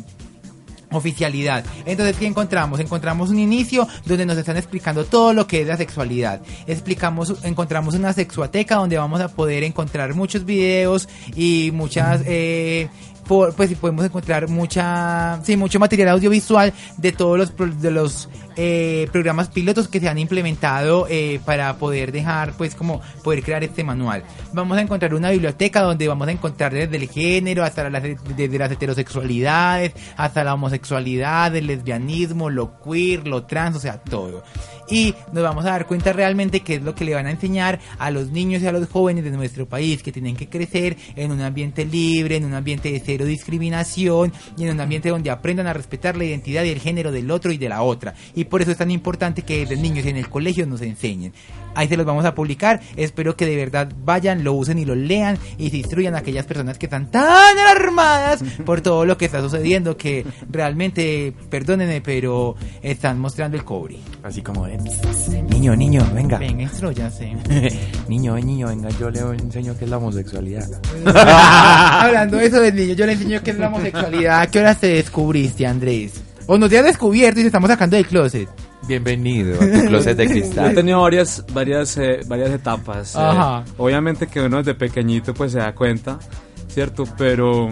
oficialidad. Entonces, ¿qué encontramos? Encontramos un inicio donde nos están explicando todo lo que es la sexualidad. Explicamos, encontramos una sexuateca donde vamos a poder encontrar muchos videos y muchas, eh, por- pues podemos encontrar mucha, sí, mucho material audiovisual de todos los, de los eh, programas pilotos que se han implementado eh, para poder dejar, pues, como poder crear este manual. Vamos a encontrar una biblioteca donde vamos a encontrar desde el género hasta las, desde las heterosexualidades, hasta la homosexualidad, el lesbianismo, lo queer, lo trans, o sea, todo. Y nos vamos a dar cuenta realmente qué es lo que le van a enseñar a los niños y a los jóvenes de nuestro país, que tienen que crecer en un ambiente libre, en un ambiente de cero discriminación y en un ambiente donde aprendan a respetar la identidad y el género del otro y de la otra. Y por eso es tan importante que desde niños en el colegio nos enseñen. Ahí se los vamos a publicar. Espero que de verdad vayan, lo usen y lo lean y se instruyan a aquellas personas que están tan alarmadas por todo lo que está sucediendo que realmente, perdónenme, pero están mostrando el cobre.
Así como de, niño, niño, venga.
Venga, instruyase.
niño, niño, venga, yo le enseño qué es la homosexualidad.
Hablando de eso del niño, yo le enseño qué es la homosexualidad. ¿A qué hora te descubriste, Andrés? O nos has descubierto y te estamos sacando del closet.
Bienvenido a tu closet de
Yo he
cristal.
tenido varias, varias, eh, varias etapas. eh,
Ajá.
obviamente que uno desde pequeñito pues se da cuenta, ¿cierto? Pero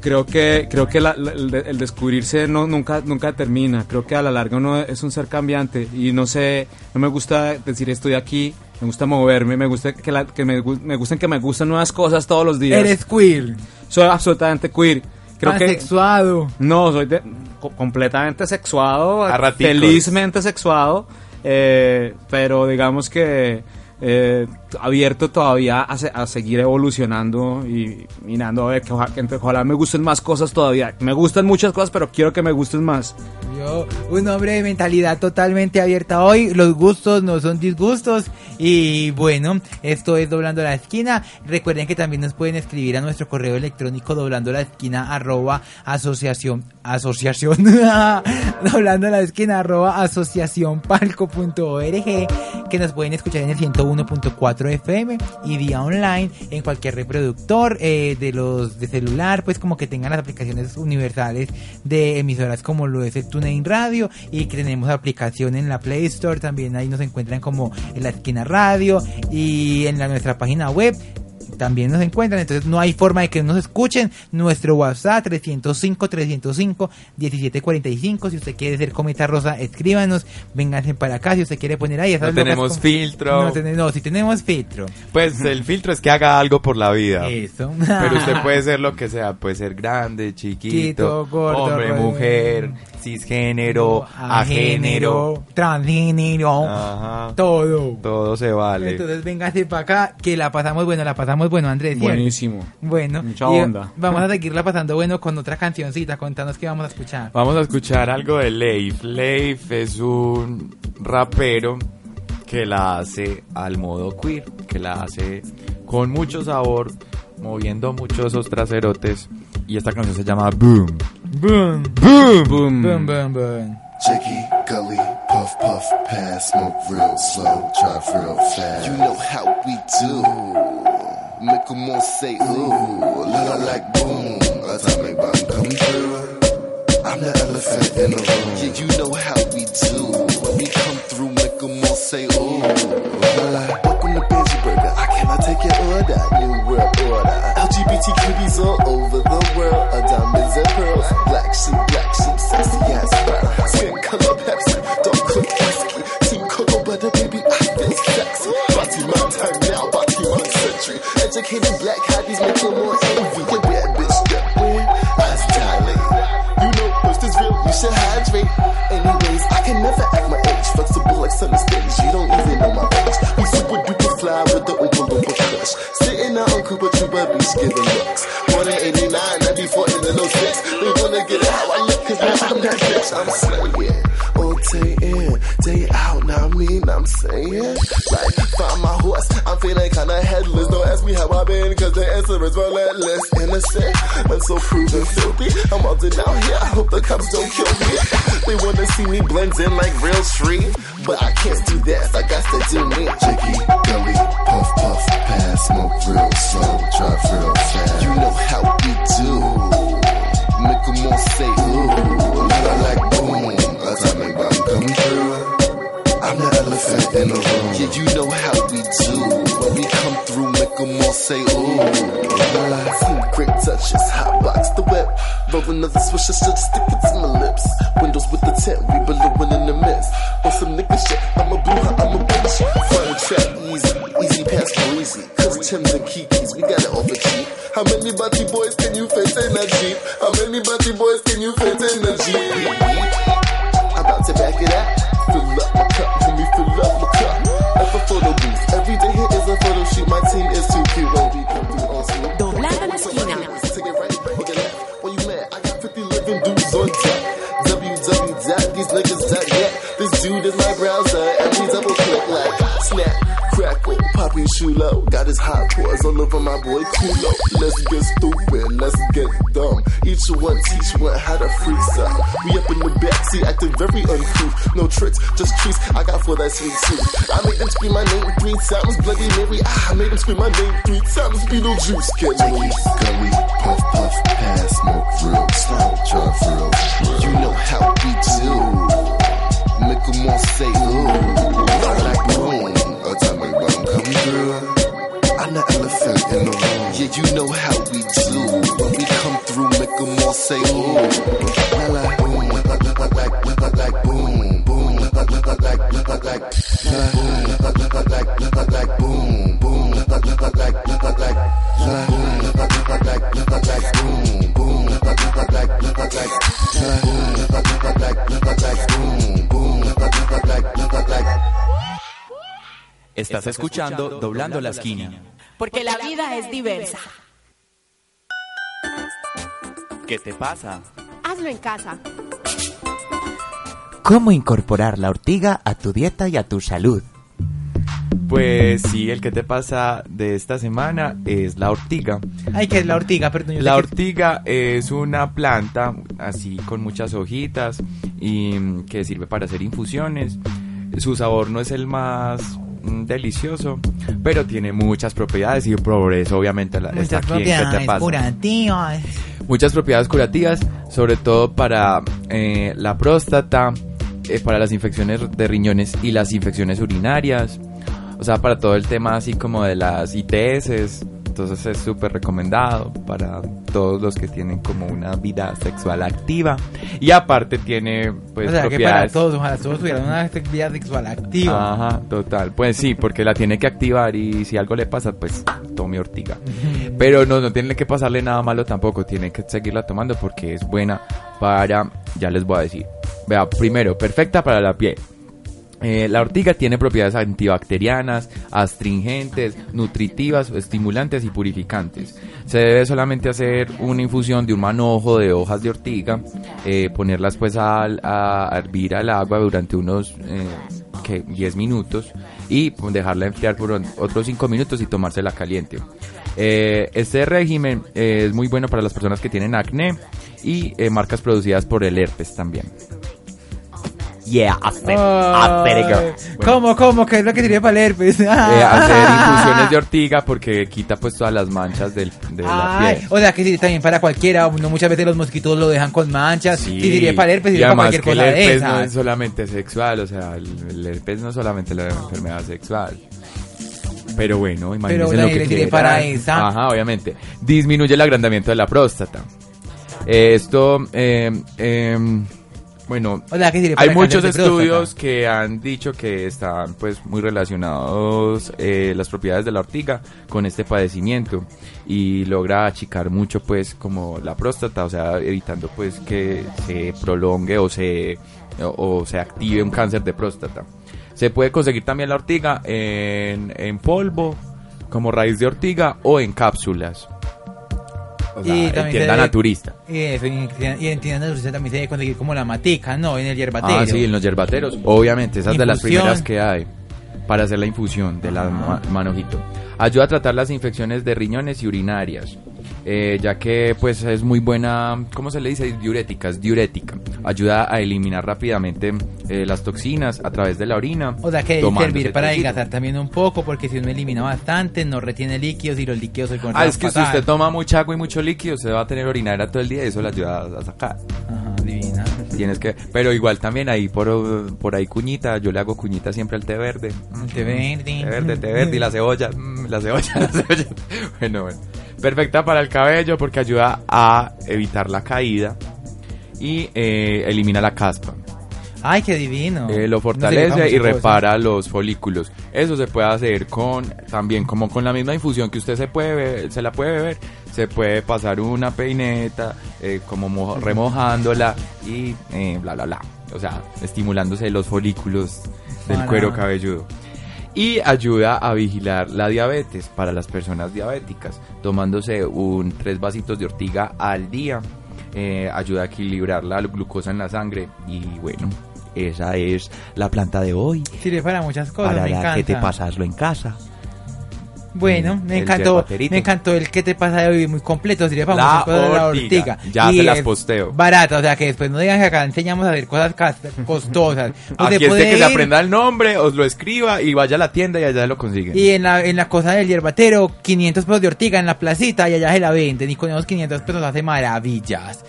creo que, creo que la- la- el, de- el descubrirse no, nunca, nunca termina. Creo que a la larga uno es un ser cambiante y no sé, no me gusta decir estoy aquí, me gusta moverme, me gusta que, la- que me, me gustan que me gustan nuevas cosas todos los días.
Eres queer.
Soy absolutamente queer. Creo que
Pansexuado.
no, soy de- completamente sexuado, felizmente sexuado, eh, pero digamos que eh, abierto todavía a, se- a seguir evolucionando y mirando a ver que, ojalá me gusten más cosas todavía. Me gustan muchas cosas, pero quiero que me gusten más.
Yo, un hombre de mentalidad totalmente abierta hoy. Los gustos no son disgustos. Y bueno, esto es Doblando la Esquina. Recuerden que también nos pueden escribir a nuestro correo electrónico doblando la esquina arroba asociación. Asociación. doblando la esquina arroba asociación palco.org. Que nos pueden escuchar en el 101.4 FM y vía online en cualquier reproductor eh, de los de celular. Pues como que tengan las aplicaciones universales de emisoras como lo es el TuneIn Radio y que tenemos aplicación en la Play Store también ahí nos encuentran como en la esquina radio y en la, nuestra página web también nos encuentran, entonces no hay forma de que nos escuchen. Nuestro WhatsApp 305 305 1745. Si usted quiere ser cometa rosa, escríbanos, vénganse para acá. Si usted quiere poner ahí,
No tenemos filtro.
No, ten- no, si tenemos filtro.
Pues el filtro es que haga algo por la vida.
Eso.
Pero usted puede ser lo que sea, puede ser grande, chiquito,
Quito, gordo,
hombre,
gordo.
mujer, cisgénero, agénero.
transgénero,
Ajá.
todo.
Todo se vale.
Entonces véngase para acá, que la pasamos bueno, la pasamos bueno, Andrés. ¿cierto?
Buenísimo.
Bueno,
Mucha onda.
Vamos a seguirla pasando bueno con otra cancioncita. Contanos qué vamos a escuchar.
Vamos a escuchar algo de Leif. Leif es un rapero que la hace al modo queer, que la hace con mucho sabor, moviendo mucho esos traserotes. Y esta canción se llama Boom.
Boom.
Boom.
Boom.
Boom, boom, boom.
Jiggy, gully, puff, puff, pass, smoke real slow, drive real fast. You know how we do. Make Make 'em all say ooh, la like boom. Atomic bomb come through. I'm the elephant in the room. Yeah, you know how we do. When we come through, make make 'em all say ooh. Burger. I cannot take your order. New world order. LGBT cuties all over the world. A diamonds and pearls. Black sheep, black sheep, sexy ass girl. Skin color Pepsi, don't cook whiskey. Team cocoa butter, baby, I feel sexy. Body my time now, body my century. Educated black hotties make you more envy. You bad bitch, step in. Eyes dilate. You know, first is real, you should hydrate. Anyways, I can never act my age. Flexible like center stage, you don't even know my age bitch. Sitting out on Cooper Two Bubbies giving looks. 189, 94 be 40 in the low six. They wanna get out, I look cause now I'm that bitch. I'm slaying. I I'm saying. Like, find my horse, I'm feeling kinda headless. Don't ask me how I've been, cause the answer is relentless. Innocent, I'm so proven filthy. I'm all done out here, I hope the cops don't kill me. They wanna see me blend in like real street, but I can't do that, I got to do me. Jiggy, gully, puff, puff, pass, smoke real slow, drive real fast. You know how we do. Make 'em all say ooh, la like boom, atomic bomb come the elephant in the room. Yeah, you know how we do. When we come through, make 'em all say ooh. Some great touches, hot box the whip. Roll another swisher, should stick it to my lips. Windows with the tent, we ballooing in the mist. On some nigga shit, I'm a blue, I'm a bitch. Front trap easy, easy past breezy. Cause Tim's and Kiki's, we got it off the cheap. How many body boys can you fit in a Jeep? How many body boys can you fit in a Jeep? Chulo. Got his hot paws all over my boy Kulo. Let's get stupid, let's get dumb. Each one teach one how to freestyle. We up in the backseat acting very uncouth. No tricks, just treats. I got for that sweet tooth. I made them scream my name three times. Bloody Mary, ah, I made them scream my name three times. Beetlejuice, get me. Gully, puff, puff, pass, smoke real slow, drive real. You know how we do. Make 'em all say you know how we do. When we come through, make 'em all say ooh. La la boom, like like like like like boom, boom, like like like like like like la boom, like like like like like boom, boom, like like like like like la boom, like like like like boom, boom, like like like like like la boom, like like like like boom, boom, like like like like like
Estás escuchando Doblando la Esquina.
Porque la vida es diversa.
¿Qué te pasa?
Hazlo en casa.
¿Cómo incorporar la ortiga a tu dieta y a tu salud?
Pues sí, el que te pasa de esta semana es la ortiga.
Ay, que es la ortiga, perdón. yo
La
que-
ortiga es una planta así con muchas hojitas y que sirve para hacer infusiones. Su sabor no es el más delicioso, pero tiene muchas propiedades y por eso obviamente la, está
Muchas
aquí en ¿Qué te
propiedades
pasa?
curativas.
Muchas propiedades curativas, sobre todo para eh, la próstata, eh, para las infecciones de riñones y las infecciones urinarias. O sea, para todo el tema así como de las ITS. Entonces es súper recomendado para todos los que tienen como una vida sexual activa. Y aparte tiene pues
o sea, que para todos, ojalá todos tuvieran una vida sexual activa.
Ajá, total. Pues sí, porque la tiene que activar y si algo le pasa, pues tome ortiga. Pero no, no tiene que pasarle nada malo tampoco, tiene que seguirla tomando porque es buena para, ya les voy a decir. Vea, primero, perfecta para la piel. Eh, la ortiga tiene propiedades antibacterianas, astringentes, nutritivas, estimulantes y purificantes. Se debe solamente hacer una infusión de un manojo de hojas de ortiga, eh, ponerlas pues al- a, hervir al agua durante unos eh, que 10 minutos y dejarla enfriar por otros 5 minutos y tomársela caliente. Eh, este régimen eh, es muy bueno para las personas que tienen acné y marcas producidas por el herpes también.
Yeah, hacer,
Ay, ¿Cómo, cómo? ¿Qué es lo que sirve para el herpes?
Eh, hacer infusiones de ortiga porque quita pues todas las manchas del, de la piel.
o sea que sirve también para cualquiera. No muchas veces los mosquitos lo dejan con manchas.
Sí,
Y sirve para el herpes,
y
sirve para cualquier
que el
cosa de
herpes no es solamente sexual, o sea, el, el herpes no es solamente la enfermedad sexual. Pero bueno, imagínense
Pero
lo que
sirve
quieran.
para esa.
Ajá, obviamente. Disminuye el agrandamiento de la próstata. Eh, esto, eh, em, bueno,
O sea, que sirve para
hay muchos estudios que han dicho que están pues muy relacionados eh, las propiedades de la ortiga con este padecimiento y logra achicar mucho pues como la próstata, o sea, evitando pues que se prolongue o se o, o se active un cáncer de próstata. Se puede conseguir también la ortiga en, en polvo, como raíz de ortiga o en cápsulas. O sea, en tienda naturista.
Y, eso, y en- y en tiendas naturista también se debe conseguir como la matica, ¿no? En el hierbatero.
Ah, sí, en los yerbateros. Obviamente, esas de las primeras que hay para hacer la infusión de la ma- manojito. Ayuda a tratar las infecciones de riñones y urinarias. Eh, ya que pues es muy buena, ¿cómo se le dice? Diurética, es diurética. Ayuda a eliminar rápidamente eh, las toxinas a través de la orina.
O sea que debe servir para adelgazar también un poco, porque si uno elimina bastante, no retiene líquidos y los líquidos se
Ah, es que si usted toma mucha agua y mucho líquido, se va a tener orinadera todo el día y eso le ayuda a sacar.
Ajá, divina.
Tienes que, pero igual también ahí por, por ahí cuñita, yo le hago cuñita siempre al té verde.
Té verde.
Té verde, té verde y la cebolla, mm, la cebolla, la cebolla. Bueno, bueno. Perfecta para el cabello porque ayuda a evitar la caída y eh, elimina la caspa.
Ay, qué divino.
Eh, lo fortalece y
cosas.
repara los folículos. Eso se puede hacer con también como con la misma infusión que usted se puede beber- se la puede beber, se puede pasar una peineta eh, como remojándola y eh, bla bla bla. O sea, estimulándose los folículos del
Para-
cuero cabelludo. Y ayuda a vigilar la diabetes para las personas diabéticas, tomándose un tres vasitos de ortiga al día. eh, ayuda a equilibrar la glucosa en la sangre y bueno, esa es la planta de hoy.
Sirve para muchas cosas,
Para
me encanta.
que te pasaslo en casa.
Bueno, me encantó, me encantó el que te pasa de hoy, muy completo, sirve para
La
muchas cosas la
ortiga.
ortiga.
Ya
Y
se las posteo.
Barata, o sea que después no digan que acá enseñamos a hacer cosas costosas.
Aquí es de que se
ir
aprenda el nombre, os lo escriba y vaya a la tienda y allá lo consiguen.
Y en la, en la cosa del hierbatero, 500 pesos de ortiga en la placita y allá se la venden. Y con esos 500 pesos hace maravillas.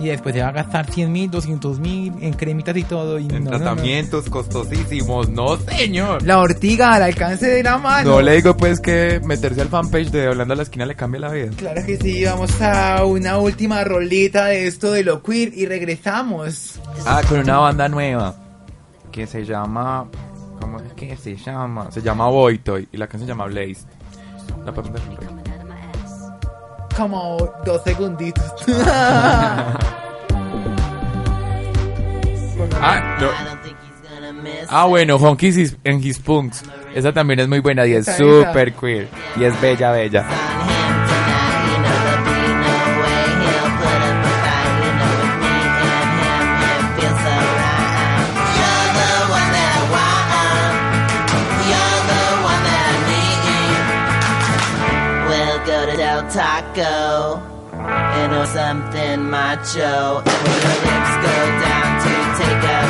Y después se va a gastar 100 mil, 200 mil en cremitas y todo. Y
En
no, no, no.
tratamientos costosísimos, no señor.
La ortiga al alcance de la mano.
No le digo pues que meterse al fanpage de Hablando a la Esquina le cambia la vida.
Claro que sí, vamos a una última rolita de esto de lo queer y regresamos.
Ah, con una banda nueva que se llama. ¿Cómo es que se llama? Se llama Boytoy y la canción se llama Blaze. La por ahí.
Como dos segunditos.
Ah, no. Ah, bueno, Honkies en His Punks. Esa también es muy buena y es súper queer. Y es bella, bella.
Taco and or something macho. And your lips go down to take a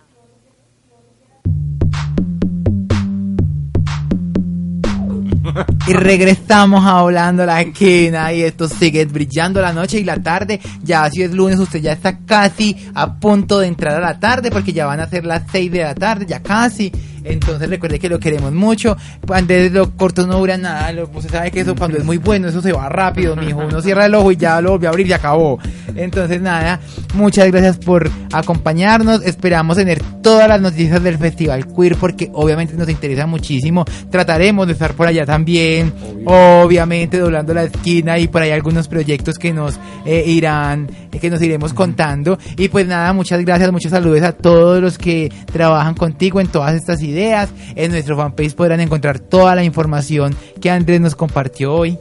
Y regresamos a Hablando la esquina y esto sigue brillando la noche y la tarde. Ya si es lunes, usted ya está casi a punto de entrar a la tarde porque ya van a ser las 6 de la tarde, ya casi. Entonces recuerde que lo queremos mucho. Cuando es lo corto no dura nada. Usted sabe que eso cuando es muy bueno, eso se va rápido, mijo. Uno cierra el ojo y ya lo volvió a abrir y acabó. Entonces nada, muchas gracias por acompañarnos. Esperamos tener todas las noticias del Festival Queer porque obviamente nos interesa muchísimo. Trataremos de estar por allá también. Obviamente doblando la esquina y por ahí algunos proyectos que nos eh, irán, eh, que nos iremos contando. Y pues nada, muchas gracias, muchos saludos a todos los que trabajan contigo en todas estas ideas. En nuestro fanpage podrán encontrar toda la información que Andrés nos compartió hoy.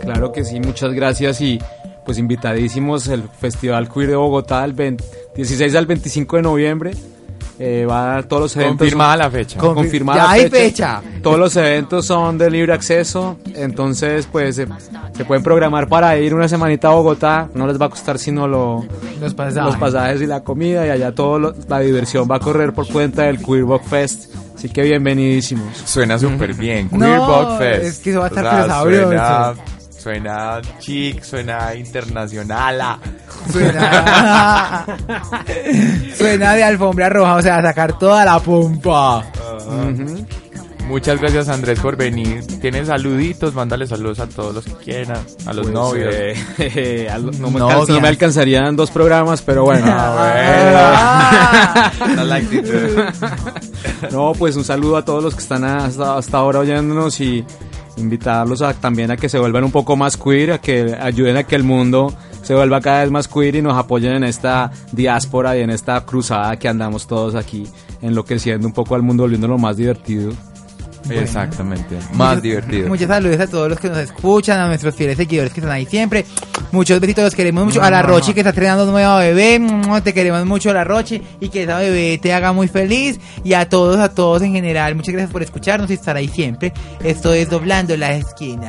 Claro que sí, muchas gracias y pues invitadísimos el Festival Queer de Bogotá del 20 16 al 25 de noviembre. Eh, va a dar todos los eventos.
Confirmada la fecha.
Confir- Confirmada
Ya
la
hay fecha.
Todos los eventos son de libre acceso. Entonces, pues se, se pueden programar para ir una semanita a Bogotá. No les va a costar sino lo,
Los pasajes.
los pasajes y la comida. Y allá toda la diversión va a correr por cuenta del Queer Box Fest. Así que bienvenidísimos.
Suena súper bien.
No,
Queer Bug Fest.
es que eso va a estar
O sea. Suena, suena chic, suena internacional.
Suena, suena de alfombra roja, o sea, sacar toda la pompa.
Muchas gracias Andrés por venir. Tienes saluditos, mándale saludos a todos los que quieran, a los
Pues,
novios.
eh, a lo- no, me no me alcanzarían dos programas, pero bueno.
Ah, bueno. La actitud.
No, pues un saludo a todos los que están hasta, ahora oyéndonos y invitarlos a, también a que se vuelvan un poco más queer, a que ayuden a que el mundo se vuelva cada vez más queer y nos apoyen en esta diáspora y en esta cruzada que andamos todos aquí enloqueciendo un poco al mundo, volviéndolo más divertido.
Exactamente, más divertido.
Muchos saludos a todos los que nos escuchan, a nuestros fieles seguidores que están ahí siempre. Muchos besitos, los queremos mucho. A la Rochi que está estrenando nueva bebé, te queremos mucho, la Rochi, y que esa bebé te haga muy feliz. Y a todos, a todos en general, muchas gracias por escucharnos y estar ahí siempre. Esto es Doblando la Esquina.